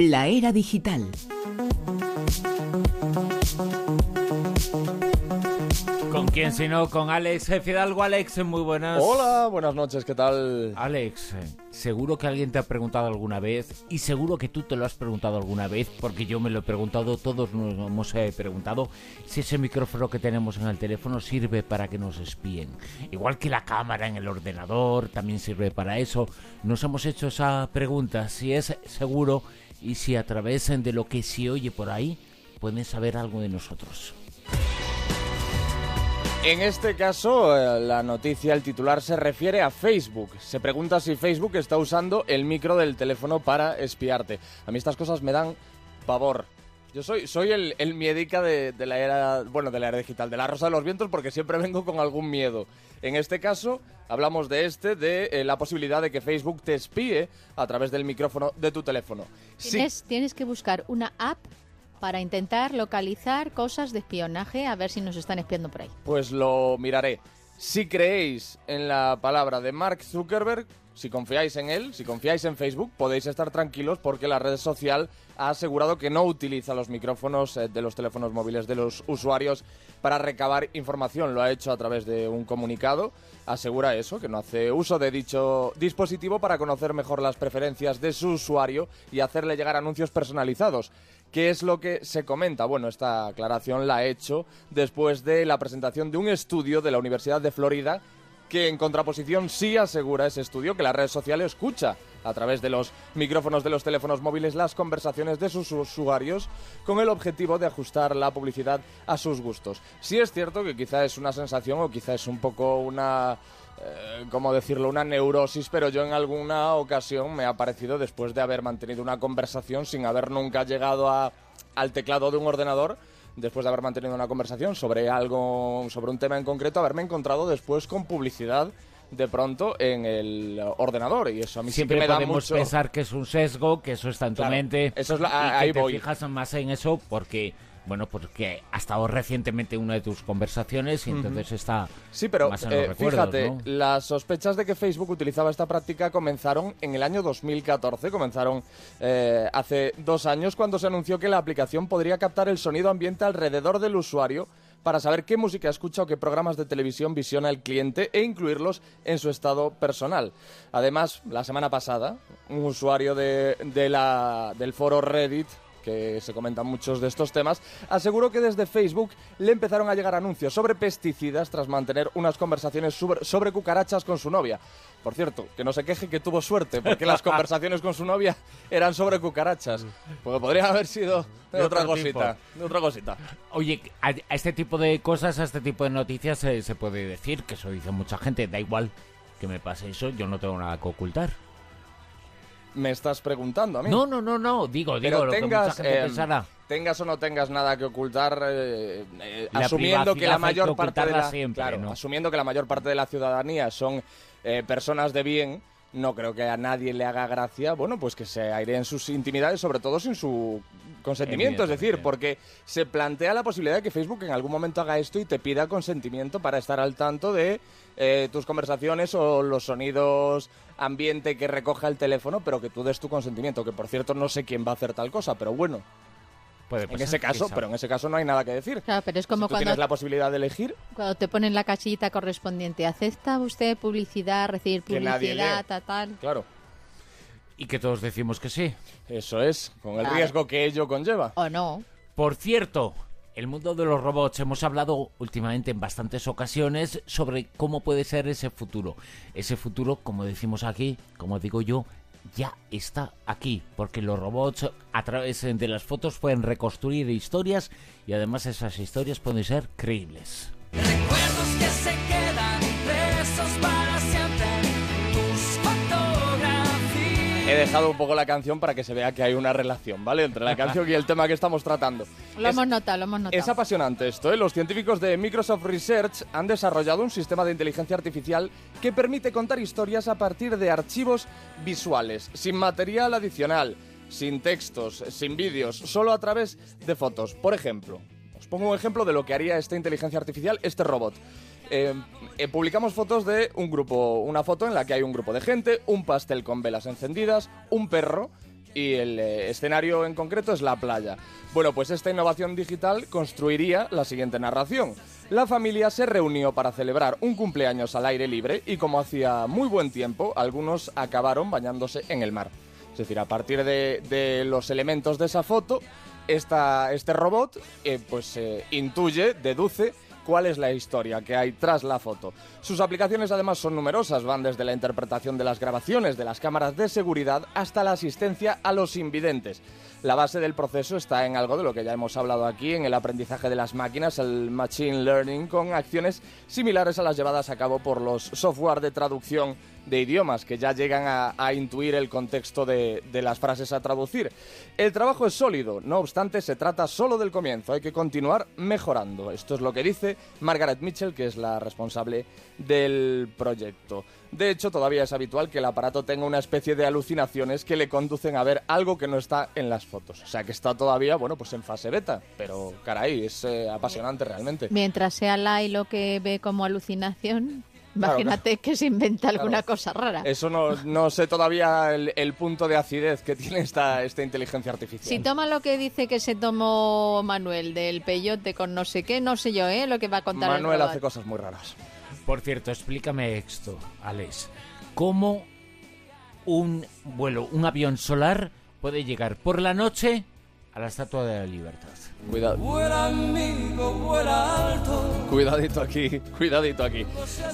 La era digital. ¿Con quién si no? Con Alex Fidalgo. Alex, muy buenas. Hola, buenas noches, ¿qué tal? Alex, eh, seguro que alguien te ha preguntado alguna vez y seguro que tú te lo has preguntado alguna vez porque yo me lo he preguntado, todos nos hemos eh, preguntado si ese micrófono que tenemos en el teléfono sirve para que nos espíen. Igual que la cámara en el ordenador también sirve para eso. Nos hemos hecho esa pregunta, si es seguro y si a través de lo que se oye por ahí pueden saber algo de nosotros. En este caso, eh, la noticia, el titular se refiere a Facebook. Se pregunta si Facebook está usando el micro del teléfono para espiarte. A mí estas cosas me dan pavor. Yo soy, soy el, el miedica de, de la era, bueno, de la era digital, de la rosa de los vientos, porque siempre vengo con algún miedo. En este caso, hablamos de este, de eh, la posibilidad de que Facebook te espíe a través del micrófono de tu teléfono. Sí, Tienes, tienes que buscar una app para intentar localizar cosas de espionaje, a ver si nos están espiando por ahí. Pues lo miraré. Si creéis en la palabra de Mark Zuckerberg, si confiáis en él, si confiáis en Facebook, podéis estar tranquilos porque la red social ha asegurado que no utiliza los micrófonos eh, de los teléfonos móviles de los usuarios para recabar información. Lo ha hecho a través de un comunicado. Asegura eso, que no hace uso de dicho dispositivo para conocer mejor las preferencias de su usuario y hacerle llegar anuncios personalizados. ¿Qué es lo que se comenta? Bueno, esta aclaración la ha hecho después de la presentación de un estudio de la Universidad de Florida que en contraposición sí asegura ese estudio que la red social escucha a través de los micrófonos de los teléfonos móviles las conversaciones de sus usuarios con el objetivo de ajustar la publicidad a sus gustos. Sí es cierto que quizá es una sensación o quizá es un poco una eh, ¿cómo decirlo? Una neurosis, pero yo en alguna ocasión me ha parecido después de haber mantenido una conversación sin haber nunca llegado a, al teclado de un ordenador, después de haber mantenido una conversación sobre algo, sobre un tema en concreto, haberme encontrado después con publicidad de pronto en el ordenador y eso a mí Siempre me da podemos mucho pensar que es un sesgo, que eso está en tu Claro, mente. eso es la- y que ahí te voy. fijas más en eso porque, bueno, porque ha estado recientemente en una de tus conversaciones y entonces está Sí, pero más en los eh, fíjate, ¿no? las sospechas de que Facebook utilizaba esta práctica comenzaron en el año 2014, comenzaron eh, hace dos años cuando se anunció que la aplicación podría captar el sonido ambiente alrededor del usuario para saber qué música escucha o qué programas de televisión visiona el cliente e incluirlos en su estado personal. Además, la semana pasada, un usuario de, de la, del foro Reddit que se comentan muchos de estos temas, aseguró que desde Facebook le empezaron a llegar anuncios sobre pesticidas tras mantener unas conversaciones sobre, sobre cucarachas con su novia. Por cierto, que no se queje que tuvo suerte, porque las conversaciones con su novia eran sobre cucarachas. Porque podría haber sido de, otra cosita. De otra cosita. Oye, a, a este tipo de cosas, a este tipo de noticias se, se puede decir, que eso dice mucha gente, da igual que me pase eso, yo no tengo nada que ocultar. Me estás preguntando a mí. No, no, no, no, digo, digo, Pero lo que tengas, mucha gente eh, pensará. tengas o no tengas nada que ocultar, eh, eh, La asumiendo que la mayor que parte de la, siempre, claro, ¿no? asumiendo que la mayor parte de la ciudadanía son eh, personas de bien, no creo que a nadie le haga gracia, bueno, pues que se aireen sus intimidades, sobre todo sin su consentimiento, es decir, porque se plantea la posibilidad de que Facebook en algún momento haga esto y te pida consentimiento para estar al tanto de eh, tus conversaciones o los sonidos ambiente que recoja el teléfono, pero que tú des tu consentimiento, que por cierto no sé quién va a hacer tal cosa, pero bueno, Puede en ese caso, pero en ese caso no hay nada que decir. Claro, pero es como si tú cuando, tienes la posibilidad de elegir, cuando te ponen la casillita correspondiente. ¿Acepta usted publicidad, recibir publicidad, tal, tal? claro, Y que todos decimos que sí. eso es, con el Claro. riesgo que ello conlleva. ¿O no? Por cierto, el mundo de los robots hemos hablado últimamente en bastantes ocasiones sobre cómo puede ser ese futuro. Ese futuro, como decimos aquí, como digo yo, ya está aquí, porque los robots a través de las fotos pueden reconstruir historias y además esas historias pueden ser creíbles. Recuerdos He dejado un poco la canción para que se vea que hay una relación, ¿vale? Entre la canción y el tema que estamos tratando. Lo Es- hemos notado, lo hemos notado. Es apasionante esto, ¿eh? Los científicos de Microsoft Research han desarrollado un sistema de inteligencia artificial que permite contar historias a partir de archivos visuales, sin material adicional, sin textos, sin vídeos, solo a través de fotos. Por ejemplo, os pongo un ejemplo de lo que haría esta inteligencia artificial, este robot. Eh, eh, publicamos fotos de un grupo, una foto en la que hay un grupo de gente, un pastel con velas encendidas, un perro y el eh, escenario en concreto es la playa. Bueno, pues esta innovación digital construiría la siguiente narración. La familia se reunió para celebrar un cumpleaños al aire libre y como hacía muy buen tiempo, algunos acabaron bañándose en el mar. Es decir, a partir de, los elementos de esa foto, esta- este robot pues intuye, deduce cuál es la historia que hay tras la foto. Sus aplicaciones además son numerosas, van desde la interpretación de las grabaciones de las cámaras de seguridad hasta la asistencia a los invidentes. La base del proceso está en algo de lo que ya hemos hablado aquí, en el aprendizaje de las máquinas, el machine learning, con acciones similares a las llevadas a cabo por los software de traducción de idiomas que ya llegan a, intuir el contexto de, de las frases a traducir. El trabajo es sólido, no obstante se trata solo del comienzo, hay que continuar mejorando. Esto es lo que dice Margaret Mitchell, que es la responsable del proyecto. De hecho, todavía es habitual que el aparato tenga una especie de alucinaciones que le conducen a ver algo que no está en las fotos. O sea que está todavía, bueno, pues en fase beta, pero caray, es eh, apasionante realmente. Mientras sea Lai lo que ve como alucinación, Claro, imagínate que se inventa alguna Claro. cosa rara. Eso no, no sé todavía el, el punto de acidez que tiene esta, esta inteligencia artificial. Si toma lo que dice que se tomó Manuel del peyote con no sé qué, no sé yo, ¿eh? Lo que va a contar el Manuel robot. hace cosas muy raras. Por cierto, explícame esto, Alex. ¿Cómo un vuelo, un avión solar puede llegar por la noche a la Estatua de la Libertad? Cuidado. Cuidadito aquí, cuidadito aquí.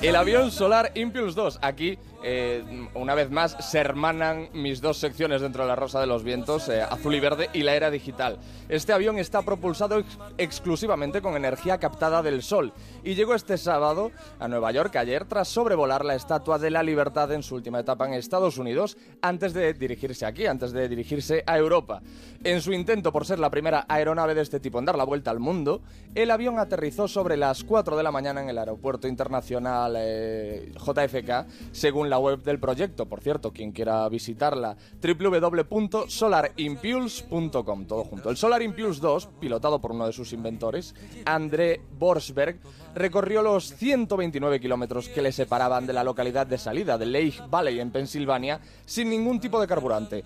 El avión solar Impulse 2. Aquí, eh, una vez más, se hermanan mis dos secciones dentro de la Rosa de los Vientos, eh, azul y verde, y la era digital. Este avión está propulsado ex- exclusivamente con energía captada del sol y llegó este sábado a Nueva York ayer tras sobrevolar la Estatua de la Libertad en su última etapa en Estados Unidos antes de dirigirse aquí, antes de dirigirse a Europa. En su intento por ser la primera aeronave de este tipo en dar la vuelta al mundo, el avión aterrizó sobre las 4 de la mañana en el aeropuerto internacional eh, JFK, según la web del proyecto. Por cierto, quien quiera visitarla, www.solarimpulse.com, todo junto. El Solar Impulse 2, pilotado por uno de sus inventores, André Borsberg, recorrió los 129 kilómetros que le separaban de la localidad de salida de Lake Valley en Pensilvania sin ningún tipo de carburante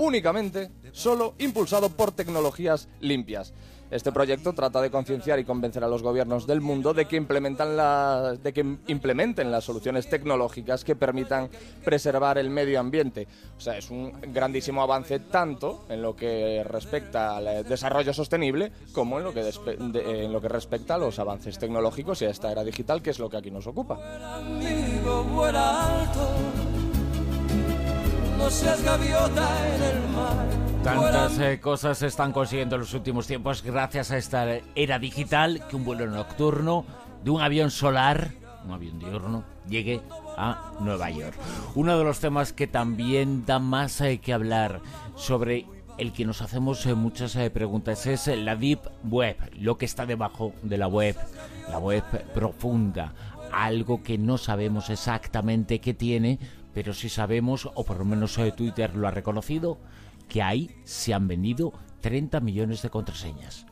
únicamente solo impulsado por tecnologías limpias. Este proyecto trata de concienciar y convencer a los gobiernos del mundo de que, implementen las soluciones tecnológicas que permitan preservar el medio ambiente. O sea, es un grandísimo avance tanto en lo que respecta al eh, desarrollo sostenible como en lo que, despe- de- en lo que respecta a los avances tecnológicos y a esta era digital, que es lo que aquí nos ocupa. No seas gaviota en el mar. Tantas eh, cosas se están consiguiendo en los últimos tiempos gracias a esta era digital que un vuelo nocturno de un avión solar, un avión diurno, llegue a Nueva York. Uno de los temas que también da más eh, que hablar sobre el que nos hacemos eh, muchas eh, preguntas es la Deep Web, lo que está debajo de la web, la web profunda, algo que no sabemos exactamente qué tiene, pero sí sabemos, o por lo menos Twitter lo ha reconocido, que ahí se han vendido 30 millones de contraseñas.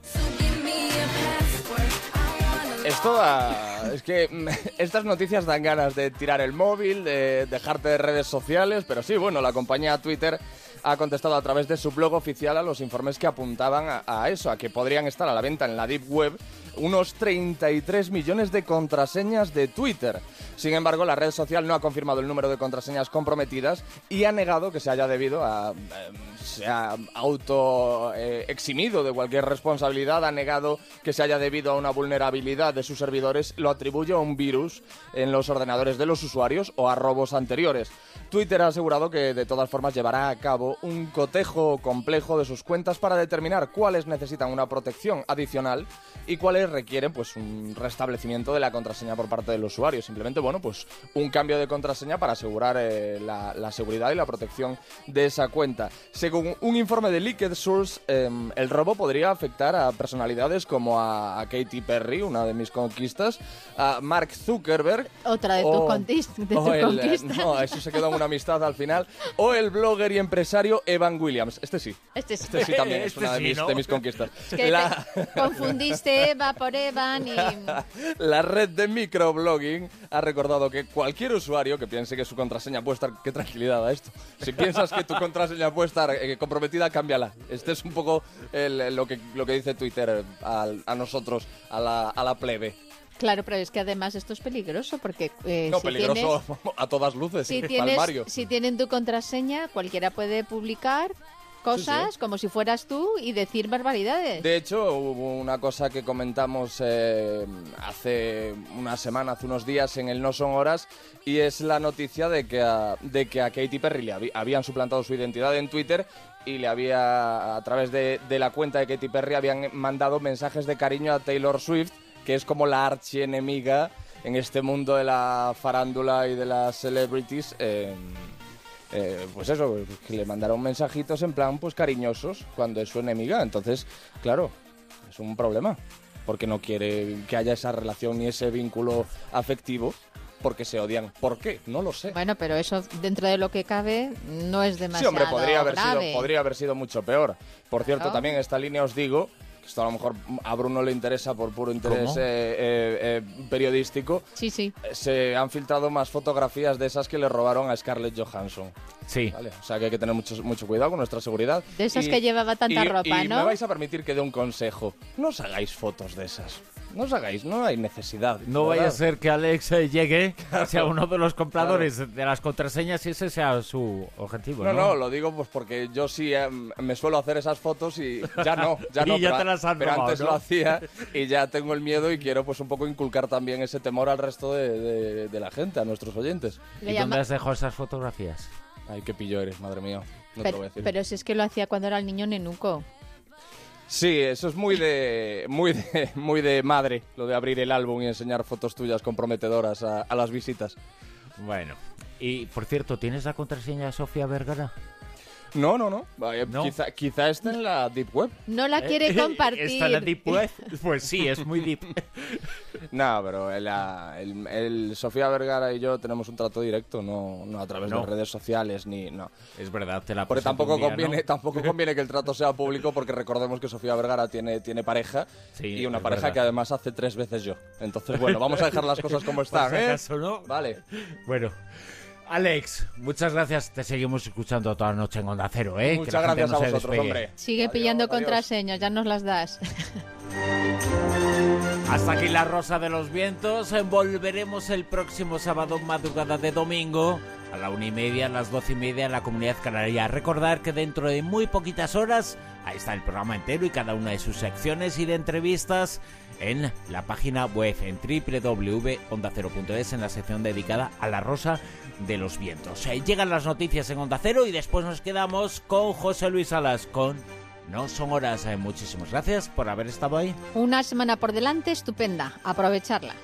Esto da- es que estas noticias dan ganas de tirar el móvil, de dejarte de redes sociales, pero sí, bueno, la compañía Twitter ha contestado a través de su blog oficial a los informes que apuntaban a, eso, a que podrían estar a la venta en la Deep Web unos 33 millones de contraseñas de Twitter. Sin embargo, la red social no ha confirmado el número de contraseñas comprometidas y ha negado que se haya debido a... eh, se ha auto eh, eximido de cualquier responsabilidad, ha negado que se haya debido a una vulnerabilidad de sus servidores, lo atribuye a un virus en los ordenadores de los usuarios o a robos anteriores. Twitter ha asegurado que de todas formas llevará a cabo un cotejo complejo de sus cuentas para determinar cuáles necesitan una protección adicional y cuáles requieren pues un restablecimiento de la contraseña por parte del usuario. Simplemente, bueno, pues un cambio de contraseña para asegurar eh, la, la seguridad y la protección de esa cuenta. Según un informe de Liquid Source, eh, el robo podría afectar a personalidades como a, a Katy Perry, una de mis conquistas, a Mark Zuckerberg. Otra de tus eh, conquistas. No, eso se quedó en una amistad al final. O el blogger y empresario Evan Williams. Este sí. Este sí. Este sí también es Este una de sí, mis, ¿no? de mis conquistas. Que La- te confundiste Eva por Evan y... La red de microblogging ha recordado que cualquier usuario que piense que su contraseña puede estar... ¡Qué tranquilidad a esto! Si piensas que tu contraseña puede estar eh, comprometida, cámbiala. Este es un poco el- lo, que, lo que dice Twitter al- a nosotros, a la, a la plebe. Claro, pero es que además esto es peligroso porque eh, No, si peligroso tienes- a todas luces, si tienes, si tienen tu contraseña, cualquiera puede publicar cosas como si fueras tú y decir barbaridades. De hecho, hubo una cosa que comentamos eh, hace una semana, hace unos días en el No Son Horas, y es la noticia de que a, de que a Katy Perry le habían suplantado su identidad en Twitter y le había, a través de, de la cuenta de Katy Perry, habían mandado mensajes de cariño a Taylor Swift, que es como la archienemiga en este mundo de la farándula y de las celebrities. eh, eh, pues eso, que le mandaron mensajitos en plan, pues cariñosos, cuando es su enemiga. Entonces, claro, es un problema, porque no quiere que haya esa relación ni ese vínculo afectivo, porque se odian. ¿Por qué? No lo sé. Bueno, pero eso dentro de lo que cabe no es Sí, demasiado hombre, podría haber, grave. sido, podría haber sido mucho peor. Por cierto, también esta línea os digo, esto a lo mejor a Bruno le interesa por puro interés eh, eh, eh, periodístico, Sí, sí. se han filtrado más fotografías de esas que le robaron a Scarlett Johansson. Sí. ¿vale? O sea que hay que tener mucho, mucho cuidado con nuestra seguridad. De esas que llevaba tanta y- ropa, y ¿no? me vais a permitir que dé un consejo. No os hagáis fotos de esas. No os hagáis, no hay necesidad. No vaya a ¿verdad? ser que Alex eh, llegue, sea uno de los compradores de las contraseñas y ese sea su objetivo. No, No, no, lo digo pues porque yo sí eh, me suelo hacer esas fotos y ya no, ya Y no. ya pero, te las han pero robado, antes ¿no? lo hacía y ya tengo el miedo y quiero pues un poco inculcar también ese temor al resto de, de- de la gente, a nuestros oyentes. ¿Y dónde has dejado esas fotografías? Ay, qué pillo eres, madre mía. No te lo voy pero, a decir. pero si es que lo hacía cuando era el niño nenuco. Sí, eso es muy de, muy de, muy de madre, lo de abrir el álbum y enseñar fotos tuyas comprometedoras a, las visitas. Bueno. Y, por cierto, ¿tienes la contraseña de Sofía Vergara? No, no, no. Vaya, ¿No? Quizá, quizá esté en la deep web. No la quiere compartir. ¿Está en la Deep Web? Pues sí, es muy deep. No, pero el, ah, el- el Sofía Vergara y yo tenemos un trato directo, no, no a través No. de redes sociales ni no. Es verdad, te la Porque tampoco día, conviene, ¿no? tampoco conviene que el trato sea público porque recordemos que Sofía Vergara tiene, tiene pareja Sí, y una pareja verdad. que además hace tres veces yo. Entonces, bueno, vamos a dejar las cosas como están, si ¿eh? acaso, ¿no? Vale. Bueno. Alex, muchas gracias. Te seguimos escuchando toda la noche en Onda Cero, ¿eh? Que Muchas gracias no a vosotros, despegue. hombre. Sigue Adiós, pillando adiós. contraseñas, ya nos las das. Hasta aquí la Rosa de los Vientos. Volveremos el próximo sábado, madrugada de domingo, a la una y media, a las doce y media en la Comunidad Canaria. Recordar que dentro de muy poquitas horas, ahí está el programa entero y cada una de sus secciones y de entrevistas en la página web en www.ondacero.es en la sección dedicada a la Rosa de los Vientos. Eh, llegan las noticias en Onda Cero y después nos quedamos con José Luis Salas con No Son Horas. Eh, muchísimas gracias por haber estado ahí. Una semana por delante estupenda. Aprovecharla.